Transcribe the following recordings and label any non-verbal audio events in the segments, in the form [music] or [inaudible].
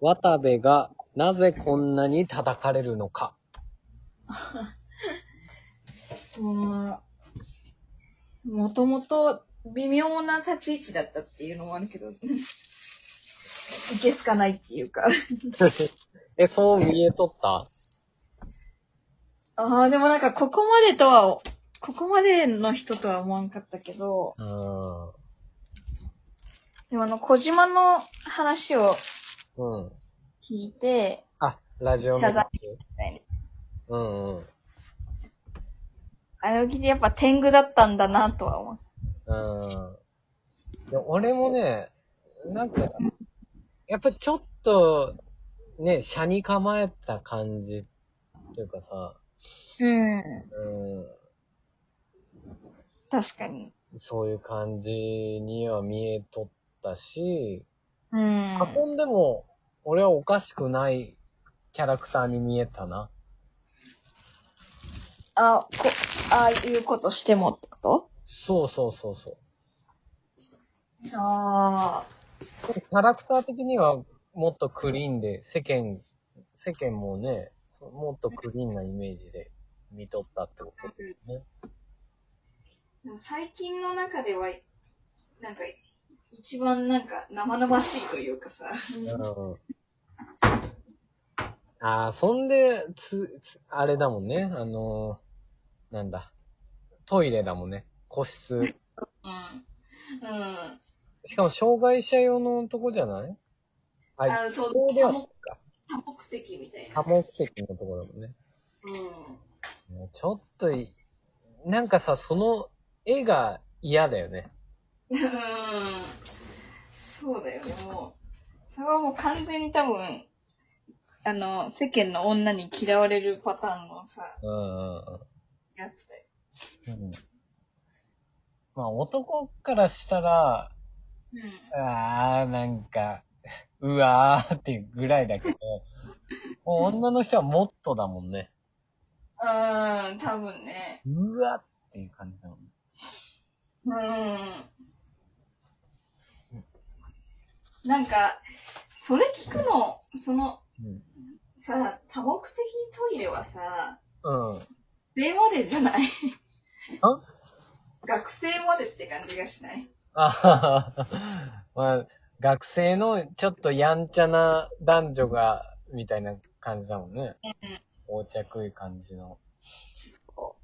渡部がなぜこんなに叩かれるのか。[laughs] もう、もともと微妙な立ち位置だったっていうのもあるけど、いけすかないっていうか。[laughs] え、そう見えとった？ああ、でもなんかここまでとは、ここまでの人とは思わんかったけど、うん。でもあの、小島の話をうん。聞いて、あ、ラジオ謝罪みたいなうんうん。あれを聞いてやっぱ天狗だったんだなとは思う。うん。で俺もね、なんか、やっぱちょっと、ね、車に構えた感じっていうかさ、うん。うん、確かに。そういう感じには見えとったし、うん。運んでも、俺はおかしくないキャラクターに見えたな。あ、こ、ああいうことしてもってこそうそうそうそう。とああ。キャラクター的にはもっとクリーンで、世間、世間もね、もっとクリーンなイメージで見とったってことですね。最近の中では、なんか、一番なんか生々しいというかさ。うん。ああ、そんで、つ、つあれだもんね。あのーなんだ。トイレだもんね。個室。うん。うん。しかも、障害者用のとこじゃない？あ、あ、そう、そうでは多目多目的みたいな。多目的のところだもんね。うん。もうちょっとい、なんかさ、その絵が嫌だよね。うん。そうだよね、もう。それはもう完全に多分、あの、世間の女に嫌われるパターンのさ、うんうんやつだよ。うん。うん。まあ、男からしたら、うん。あー、なんか、うわーっていうぐらいだけど、[laughs] もう女の人はもっとだもんね。うん、多分ね。うわっていう感じだもんね。うん。なんか、それ聞くの、その、うん。さ、多目的トイレはさ、うん。学生までじゃないあ？学生までって感じがしない？あははまあ、学生のちょっとやんちゃな男女が、みたいな感じだもんね。うん。横着い感じの。そ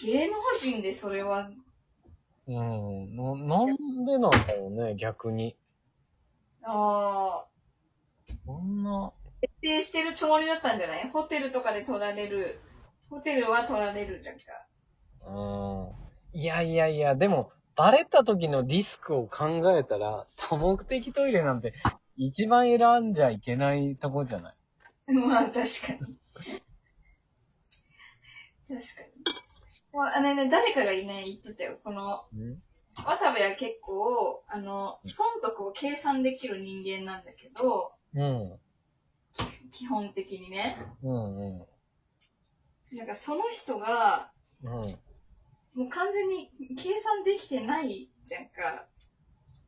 う。芸能人でそれは、うん。な、なんでなんだろうね、逆に。ああ、そんな、徹底してるつもりだったんじゃない？ホテルとかで取られる、ホテルは取られるじゃんか。うん。いやいやいや、でも、バレた時のリスクを考えたら、多目的トイレなんて、一番選んじゃいけないとこじゃない？[laughs] まあ、確かに。確かに。まあ、あのね、誰かがね、言ってたよ。この、うん渡部は結構、あの、損得を計算できる人間なんだけど、うん。基本的にね。うんうん。なんかその人が、うん。もう完全に計算できてないじゃんか。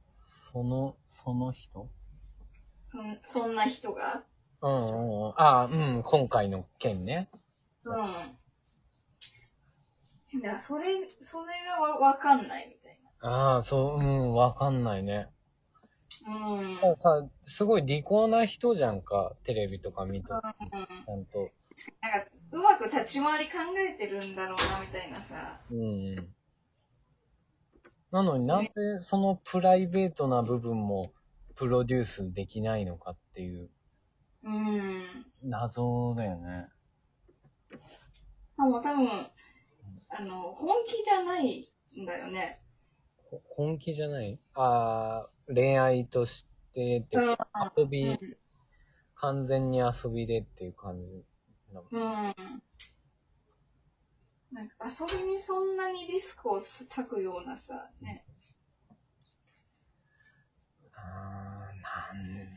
その、その人？そんそんな人が。うんうんうん。ああ、うん、今回の件ね。うん。だからそれ、それがわわかんないみたいああ、そう、うん、わかんないね。な。うん。さ、すごい利口な人じゃんか、テレビとか見て、ちうんゃんと。なんか、うまく立ち回り考えてるんだろうな、みたいなさ。うんうん。なのになんでそのプライベートな部分もプロデュースできないのかっていううん。謎だよね。でも多分、あの、本気じゃないんだよね。ほ本気じゃない？ああ、恋愛としてっていうか、遊び、うん。完全に遊びでっていう感じなの。うん。なんか遊びにそんなにリスクを割くようなさ、ね。ああ、なん、なん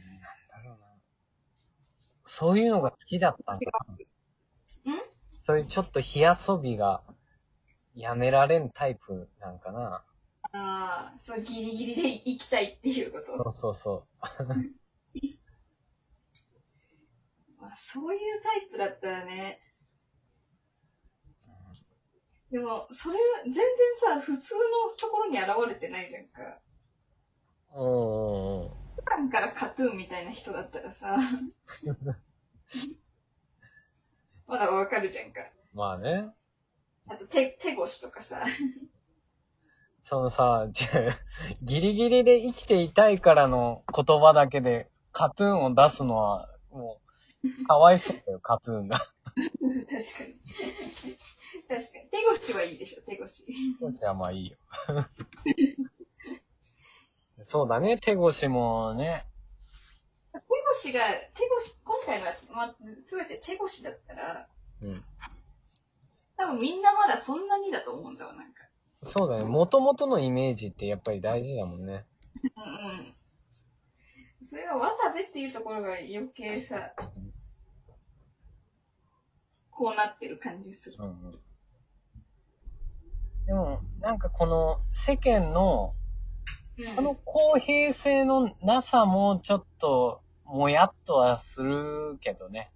だろうな。そういうのが好きだったんかな。ん？そういうちょっと火遊びがやめられんタイプなんかな。ああ、そうギリギリで行きたいっていうこと？そうそうそう。[laughs] まあ、そういうタイプだったらね。でも、それは全然さ、普通のところに現れてないじゃんか。うんうんうん。普段からカトゥーンみたいな人だったらさ、[laughs] まだわかるじゃんか。まあね。あと手、手越しとかさ。そのさ、じゃあギリギリで生きていたいからの言葉だけで、カトゥーンを出すのは、もう、[laughs] かわいそうだよ、カトゥーンが。確かに。確かに。手越しはいいでしょ、手越し。じゃあまあいいよ。[laughs] そうだね、手越しもね。手越しが、手越し、今回のは、ま、すべて手越しだったら、うん。多分みんなまだそんなにだと思うんだよ、なんか。そうだね、元々のイメージってやっぱり大事だもんね。うんうん。それが渡部っていうところが余計さ、こうなってる感じする。うんうん。でも、なんかこの世間の、うんこの公平性のなさもちょっと、もやっとはするけどね。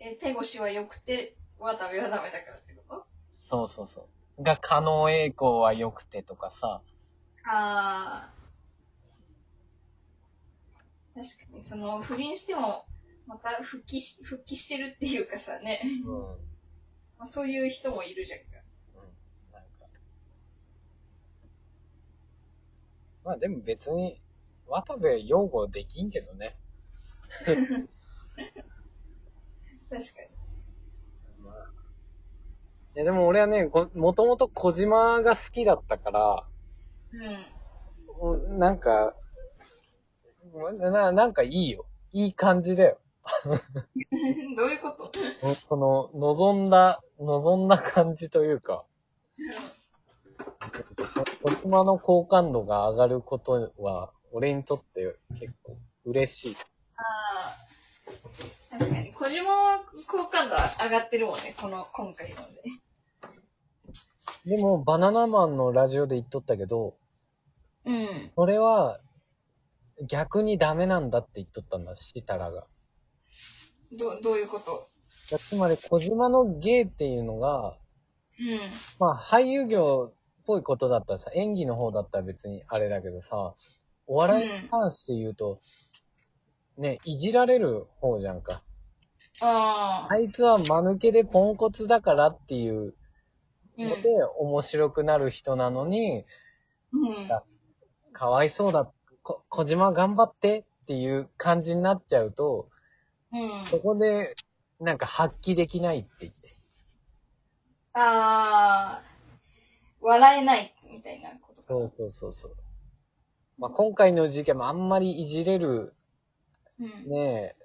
え、手越しは良くて、渡部はダメだからってこと？そうそうそう。が、可能栄光は良くてとかさ。あー。確かに、その、不倫しても、また復帰し、復帰してるっていうかさね、うん。うん。まあ、そういう人もいるじゃんか。なんか。まあでも別に、渡部擁護できんけどね。[laughs] 確かまあ。いやでも俺はね、こもともと小島が好きだったから、に。うん。うんなんか、な、なんかいいよ。いい感じだよ。[laughs] どういうこと？この、望んだ、望んだ感じというか、小島の好感度が上がることは、俺にとって結構嬉しい。ああ。確かに、小島は好感度上がってるもんね、この、今回ので。でも、バナナマンのラジオで言っとったけど、うん。それは、逆にダメなんだって言っとったんだ、シタラが。ど、どういうこと？いやつまり、小島の芸っていうのが、うん。まあ、俳優業っぽいことだったらさ、演技の方だったら別にあれだけどさ、お笑いに関して言うと、ね、いじられる方じゃんか。ああ。あいつは間抜けでポンコツだからっていううんので、面白くなる人なのに、うん。かわいそうだ、こ、小島頑張ってっていう感じになっちゃうと、うん。そこで、なんか発揮できないって言って。ああ。笑えない、みたいなことか。そうそうそうそう。まあ、今回の事件もあんまりいじれるうん。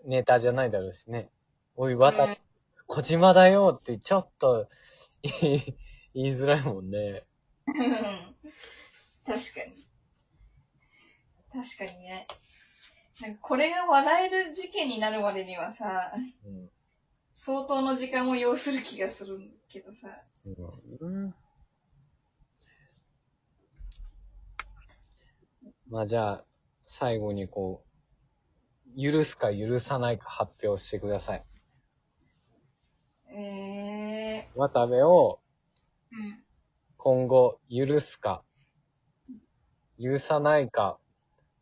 ネタじゃないだろうしね。おい、わた、うん小島だよってちょっと言いづらいもんね。うん確かに。確かにね。なんかこれが笑える事件になるまでにはさ、うん。相当の時間を要する気がするけどさ。うん。まあじゃあ、最後にこう、許すか許さないか発表してください。ええ渡部を。今後許すか、許さないか、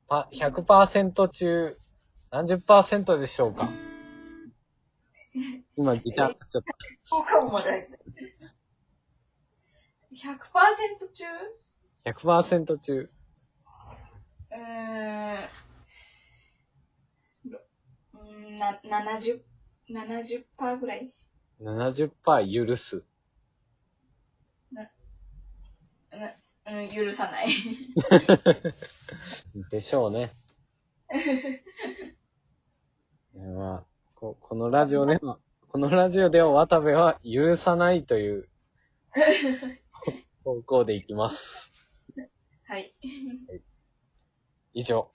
パ100%中何十パーセントでしょうか？[laughs] 今ギター、ちょっと、そうかもまだ。100%中100%中。うーん。ろうーんな、70、70%ぐらい？70%許す。うん、許さない。[laughs] でしょうね。[laughs] まあ、ここのラジオでは、このラジオでは渡部は許さないという [laughs] 方向でいきます。はい。以上。